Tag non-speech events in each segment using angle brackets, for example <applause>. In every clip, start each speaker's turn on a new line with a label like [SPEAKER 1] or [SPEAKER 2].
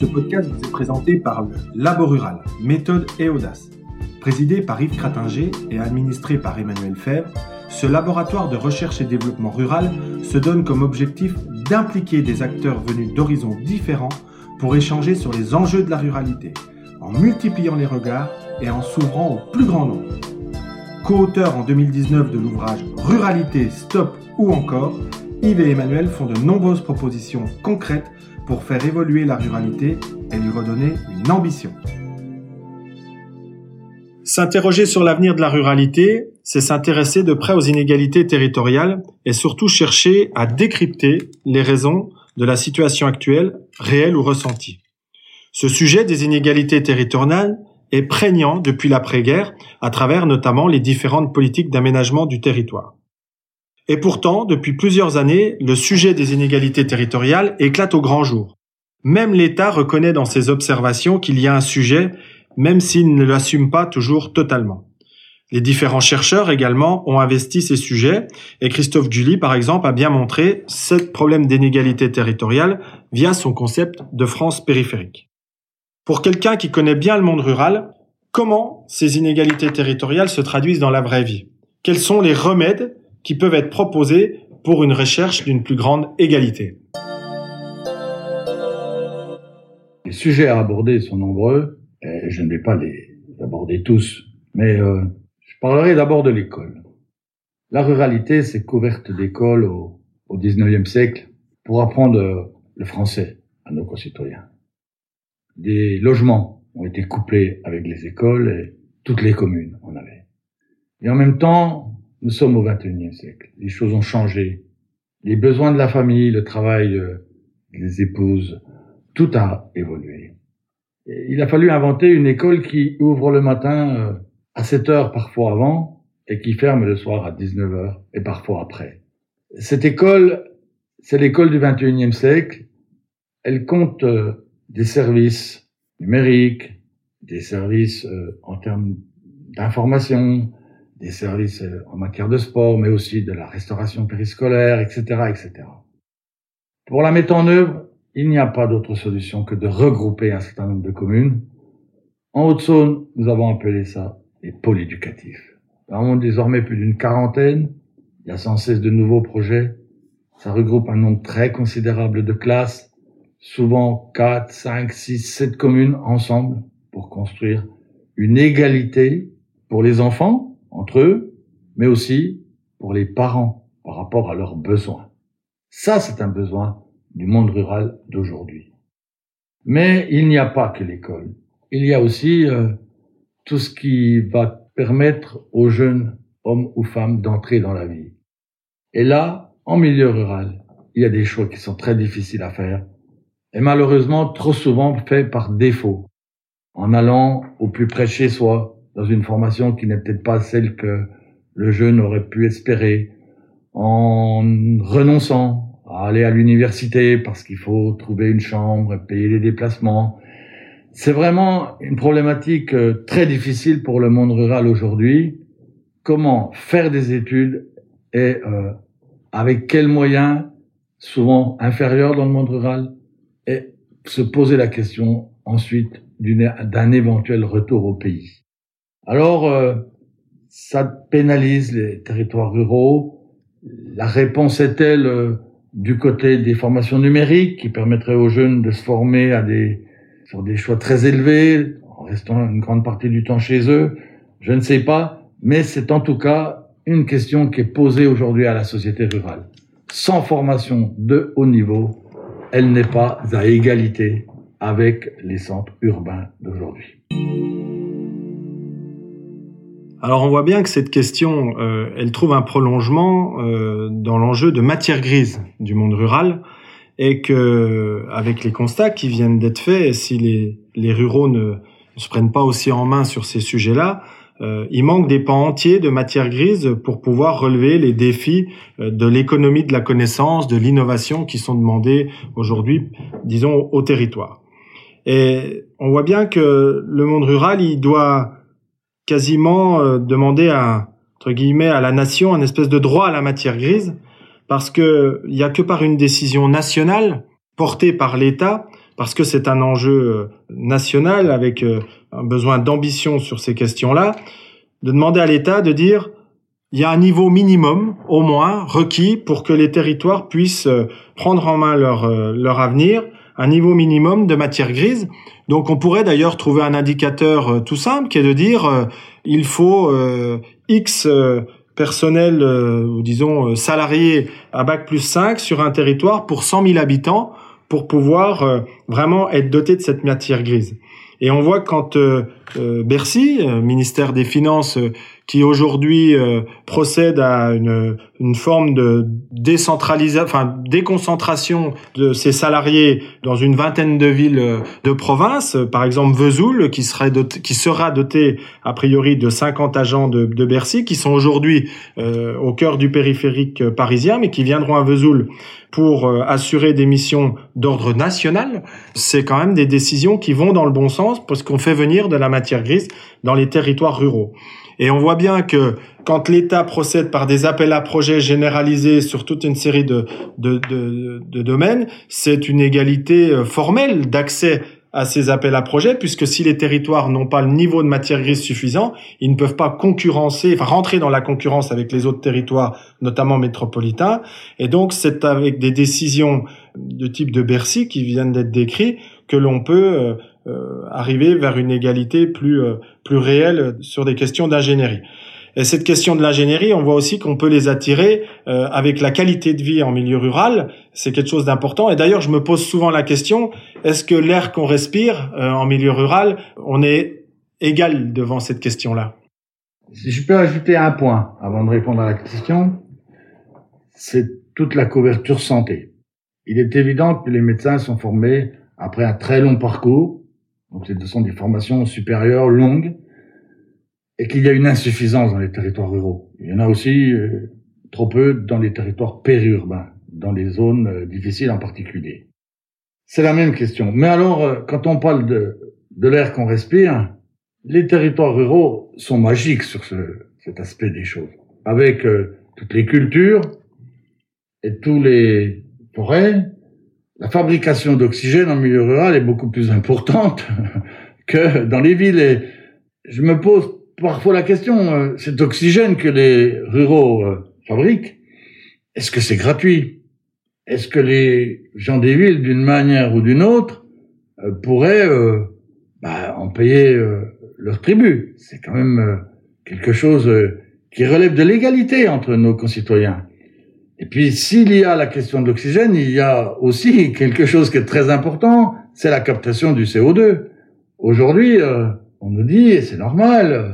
[SPEAKER 1] Ce podcast vous est présenté par le Labo Rural, méthode et audace. Présidé par Yves Cratinger et administré par Emmanuel Fèvre, ce laboratoire de recherche et développement rural se donne comme objectif d'impliquer des acteurs venus d'horizons différents pour échanger sur les enjeux de la ruralité, en multipliant les regards et en s'ouvrant au plus grand nombre. Co-auteurs en 2019 de l'ouvrage Ruralité, Stop ou encore, Yves et Emmanuel font de nombreuses propositions concrètes pour faire évoluer la ruralité et lui redonner une ambition. S'interroger sur l'avenir de la ruralité, c'est s'intéresser de près aux inégalités territoriales et surtout chercher à décrypter les raisons de la situation actuelle, réelle ou ressentie. Ce sujet des inégalités territoriales est prégnant depuis l'après-guerre à travers notamment les différentes politiques d'aménagement du territoire. Et pourtant, depuis plusieurs années, le sujet des inégalités territoriales éclate au grand jour. Même l'État reconnaît dans ses observations qu'il y a un sujet, même s'il ne l'assume pas toujours totalement. Les différents chercheurs également ont investi ces sujets et Christophe Julie, par exemple, a bien montré ce problème d'inégalité territoriale via son concept de France périphérique. Pour quelqu'un qui connaît bien le monde rural, comment ces inégalités territoriales se traduisent dans la vraie vie? Quels sont les remèdes qui peuvent être proposés pour une recherche d'une plus grande égalité.
[SPEAKER 2] Les sujets à aborder sont nombreux, et je ne vais pas les aborder tous, mais euh, je parlerai d'abord de l'école. La ruralité s'est couverte d'écoles au, au 19e siècle pour apprendre le français à nos concitoyens. Des logements ont été couplés avec les écoles et toutes les communes en avaient. Et en même temps, nous sommes au XXIe siècle. Les choses ont changé. Les besoins de la famille, le travail euh, des épouses, tout a évolué. il a fallu inventer une école qui ouvre le matin euh, à 7 heures parfois avant et qui ferme le soir à 19 heures et parfois après. Cette école, c'est l'école du XXIe siècle. Elle compte euh, des services numériques, des services en termes d'information, des services euh, en matière de sport, mais aussi de la restauration périscolaire, etc., etc. Pour la mettre en œuvre, il n'y a pas d'autre solution que de regrouper un certain nombre de communes. En Haute-Saône, nous avons appelé ça les pôles éducatifs. Nous avons désormais plus d'une quarantaine. Il y a sans cesse de nouveaux projets. Ça regroupe un nombre très considérable de classes, souvent 4, 5, 6, 7 communes ensemble pour construire une égalité pour les enfants, entre eux, mais aussi pour les parents par rapport à leurs besoins. Ça, c'est un besoin du monde rural d'aujourd'hui. Mais il n'y a pas que l'école. Il y a aussi euh, tout ce qui va permettre aux jeunes hommes ou femmes d'entrer dans la vie. Et là, en milieu rural, il y a des choix qui sont très difficiles à faire et malheureusement trop souvent faits par défaut, en allant au plus près chez soi, dans une formation qui n'est peut-être pas celle que le jeune aurait pu espérer, en renonçant à aller à l'université parce qu'il faut trouver une chambre, et payer les déplacements. C'est vraiment une problématique euh, très difficile pour le monde rural aujourd'hui. Comment faire des études et euh, avec quels moyens, souvent inférieurs dans le monde rural, et se poser la question ensuite d'un éventuel retour au pays? Alors, euh, ça pénalise les territoires ruraux. La réponse est-elle euh, du côté des formations numériques qui permettraient aux jeunes de se former sur des choix très élevés en restant une grande partie du temps chez eux? Je ne sais pas, mais c'est en tout cas une question qui est posée aujourd'hui à la société rurale. Sans formation de haut niveau, elle n'est pas à égalité avec les centres urbains d'aujourd'hui.
[SPEAKER 1] Alors on voit bien que cette question, euh, elle trouve un prolongement euh, dans l'enjeu de matière grise du monde rural et que avec les constats qui viennent d'être faits, si les, les ruraux ne, se prennent pas aussi en main sur ces sujets-là, euh, il manque des pans entiers de matière grise pour pouvoir relever les défis de l'économie de la connaissance, de l'innovation qui sont demandés aujourd'hui, disons, au territoire. Et on voit bien que le monde rural, il doit quasiment euh, demander à entre guillemets à la nation un espèce de droit à la matière grise parce que il a que par une décision nationale portée par l'État parce que c'est un enjeu national avec un besoin d'ambition sur ces questions-là, de demander à l'État de dire il y a un niveau minimum, au moins, requis pour que les territoires puissent euh, prendre en main leur, euh, leur avenir, un niveau minimum de matière grise. Donc on pourrait d'ailleurs trouver un indicateur euh, tout simple qui est de dire il faut X personnel, ou disons salariés à bac plus 5 sur un territoire pour 100 000 habitants pour pouvoir vraiment être doté de cette matière grise. Et on voit quand Bercy, ministère des Finances, qui aujourd'hui euh, procède à une, une forme de décentralisation, enfin déconcentration de ses salariés dans une vingtaine de villes euh, de province. Par exemple, Vesoul, qui serait doté, qui sera doté a priori de 50 agents de, de Bercy, qui sont aujourd'hui euh, au cœur du périphérique parisien, mais qui viendront à Vesoul pour assurer des missions d'ordre national. C'est quand même des décisions qui vont dans le bon sens parce qu'on fait venir de la matière grise dans les territoires ruraux. Et on voit bien que quand l'État procède par des appels à projets généralisés sur toute une série de, de, de, de domaines, c'est une égalité euh, formelle d'accès à ces appels à projets, puisque si les territoires n'ont pas le niveau de matière grise suffisant, ils ne peuvent pas concurrencer, enfin rentrer dans la concurrence avec les autres territoires, notamment métropolitains. Et donc, c'est avec des décisions de type de Bercy qui viennent d'être décrites que l'on peut euh, arriver vers une égalité plus euh, plus réelle sur des questions d'ingénierie. Et cette question de l'ingénierie, on voit aussi qu'on peut les attirer euh, avec la qualité de vie en milieu rural. C'est quelque chose d'important. Et d'ailleurs, je me pose souvent la question est-ce que l'air qu'on respire en milieu rural, on est égal devant cette question-là?
[SPEAKER 2] Si je peux ajouter un point avant de répondre à la question, c'est toute la couverture santé. Il est évident que les médecins sont formés après un très long parcours donc ce sont des formations supérieures longues, et qu'il y a une insuffisance dans les territoires ruraux. Il y en a aussi euh, trop peu dans les territoires périurbains, dans les zones euh, difficiles en particulier. C'est la même question. Mais alors, euh, quand on parle de, de l'air qu'on respire, les territoires ruraux sont magiques sur ce, cet aspect des choses. Avec toutes les cultures et tous les forêts, la fabrication d'oxygène en milieu rural est beaucoup plus importante <laughs> que dans les villes. Et je me pose parfois la question, euh, cet oxygène que les ruraux euh, fabriquent, est-ce que c'est gratuit? Est-ce que les gens des villes, d'une manière ou d'une autre, euh, pourraient bah, en payer leur tribut C'est quand même quelque chose qui relève de l'égalité entre nos concitoyens. Et puis, s'il y a la question de l'oxygène, il y a aussi quelque chose qui est très important, c'est la captation du CO2. Aujourd'hui, euh, on nous dit, et c'est normal, euh,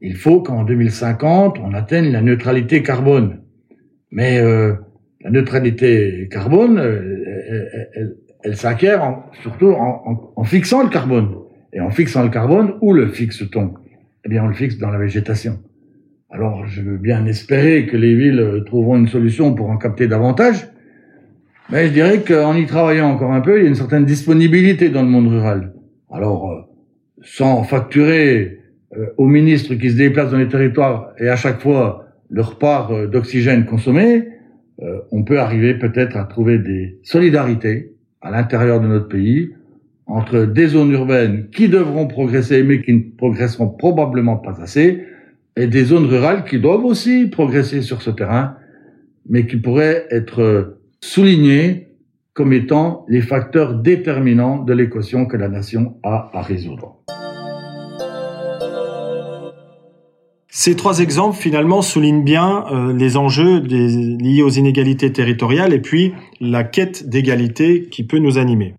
[SPEAKER 2] il faut qu'en 2050, on atteigne la neutralité carbone. Mais euh, la neutralité carbone, elle, elle, s'acquiert surtout en, en, fixant le carbone. Et en fixant le carbone, où le fixe-t-on? Eh bien, on le fixe dans la végétation. Alors, je veux bien espérer que les villes trouveront une solution pour en capter davantage, mais je dirais qu'en y travaillant encore un peu, il y a une certaine disponibilité dans le monde rural. Alors, euh, sans facturer euh, aux ministres qui se déplacent dans les territoires et à chaque fois leur part euh, d'oxygène consommée, on peut arriver peut-être à trouver des solidarités à l'intérieur de notre pays entre des zones urbaines qui devront progresser mais qui ne progresseront probablement pas assez et des zones rurales qui doivent aussi progresser sur ce terrain, mais qui pourraient être soulignées comme étant les facteurs déterminants de l'équation que la nation a à résoudre.
[SPEAKER 1] Ces trois exemples, finalement, soulignent bien euh, les enjeux liés aux inégalités territoriales et puis la quête d'égalité qui peut nous animer.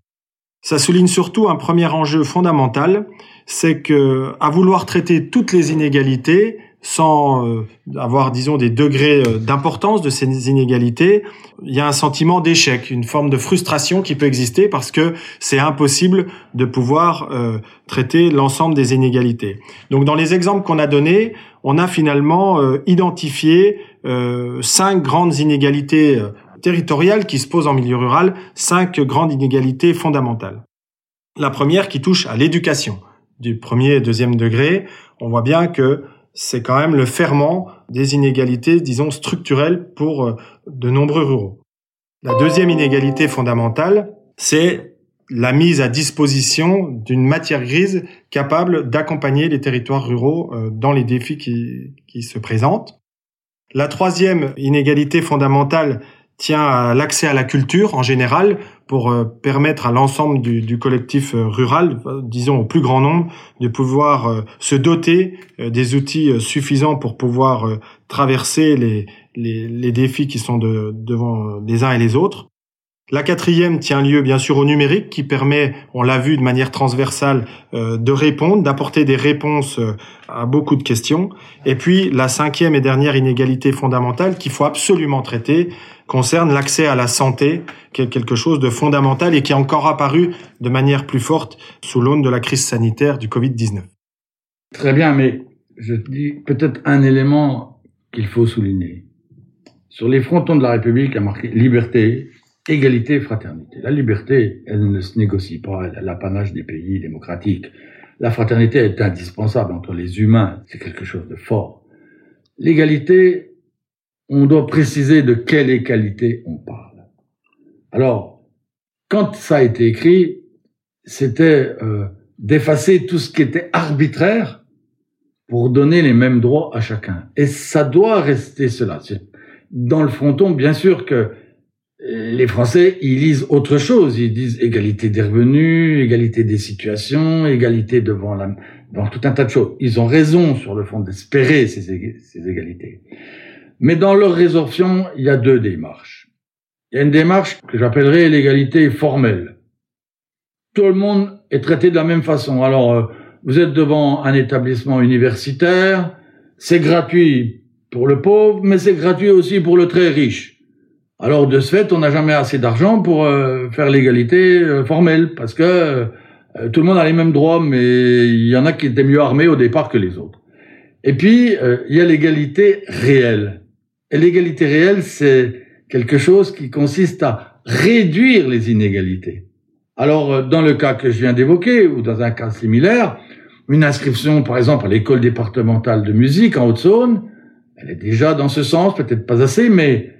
[SPEAKER 1] Ça souligne surtout un premier enjeu fondamental, c'est que à vouloir traiter toutes les inégalités sans euh, avoir, disons, des degrés euh, d'importance de ces inégalités, il y a un sentiment d'échec, une forme de frustration qui peut exister parce que c'est impossible de pouvoir euh, traiter l'ensemble des inégalités. Donc, dans les exemples qu'on a donnés, on a finalement identifié cinq grandes inégalités territoriales qui se posent en milieu rural, cinq grandes inégalités fondamentales. La première qui touche à l'éducation du premier et deuxième degré, on voit bien que c'est quand même le ferment des inégalités, disons, structurelles pour euh, de nombreux ruraux. La deuxième inégalité fondamentale, c'est la mise à disposition d'une matière grise capable d'accompagner les territoires ruraux euh, dans les défis qui, qui se présentent. La troisième inégalité fondamentale tient à l'accès à la culture en général pour euh, permettre à l'ensemble du, collectif euh, rural, disons au plus grand nombre, de pouvoir se doter des outils suffisants pour pouvoir traverser les, les, défis qui sont de, devant les uns et les autres. La quatrième tient lieu bien sûr au numérique qui permet, on l'a vu de manière transversale, euh, de répondre, d'apporter des réponses euh, à beaucoup de questions. Et puis la cinquième et dernière inégalité fondamentale qu'il faut absolument traiter concerne l'accès à la santé, qui est quelque chose de fondamental et qui est encore apparu de manière plus forte sous l'aune de la crise sanitaire du Covid-19.
[SPEAKER 2] Très bien, mais je dis peut-être un élément qu'il faut souligner. Sur les frontons de la République, a marqué liberté, égalité fraternité. La liberté, elle ne se négocie pas, elle est l'apanage des pays démocratiques. La fraternité est indispensable entre les humains, c'est quelque chose de fort. L'égalité, on doit préciser de quelle égalité on parle. Alors, quand ça a été écrit, c'était euh, d'effacer tout ce qui était arbitraire pour donner les mêmes droits à chacun. Et ça doit rester cela. Dans le fronton, bien sûr que les Français, ils lisent autre chose. Ils disent égalité des revenus, égalité des situations, égalité devant la, devant tout un tas de choses. Ils ont raison sur le fond d'espérer ces égalités. Mais dans leur résorption, il y a deux démarches. Il y a une démarche que j'appellerais l'égalité formelle. Tout le monde est traité de la même façon. Alors, euh, vous êtes devant un établissement universitaire, c'est gratuit pour le pauvre, mais c'est gratuit aussi pour le très riche. Alors de ce fait, on n'a jamais assez d'argent pour euh, faire l'égalité euh, formelle, parce que tout le monde a les mêmes droits, mais il y en a qui étaient mieux armés au départ que les autres. Et puis, il y a l'égalité réelle. Et l'égalité réelle, c'est quelque chose qui consiste à réduire les inégalités. Alors, dans le cas que je viens d'évoquer, ou dans un cas similaire, une inscription, par exemple, à l'école départementale de musique en Haute-Saône, elle est déjà dans ce sens, peut-être pas assez, mais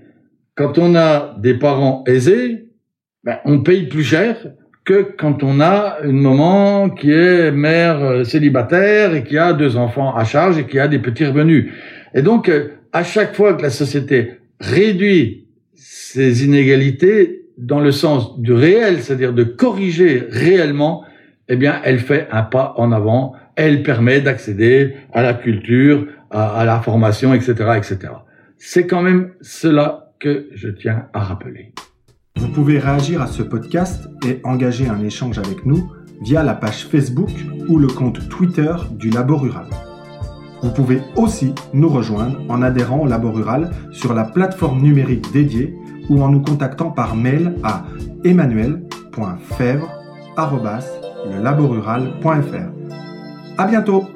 [SPEAKER 2] quand on a des parents aisés, ben, on paye plus cher que quand on a une maman qui est mère euh, célibataire et qui a deux enfants à charge et qui a des petits revenus. Et donc, euh, à chaque fois que la société réduit ces inégalités dans le sens du réel, c'est-à-dire de corriger réellement, eh bien, elle fait un pas en avant. Elle permet d'accéder à la culture, à, à la formation, etc., etc. C'est quand même cela que je tiens à rappeler.
[SPEAKER 1] Vous pouvez réagir à ce podcast et engager un échange avec nous via la page Facebook ou le compte Twitter du Labo Rural. Vous pouvez aussi nous rejoindre en adhérant au Labo Rural sur la plateforme numérique dédiée ou en nous contactant par mail à emmanuel.fèvre.fr. À bientôt!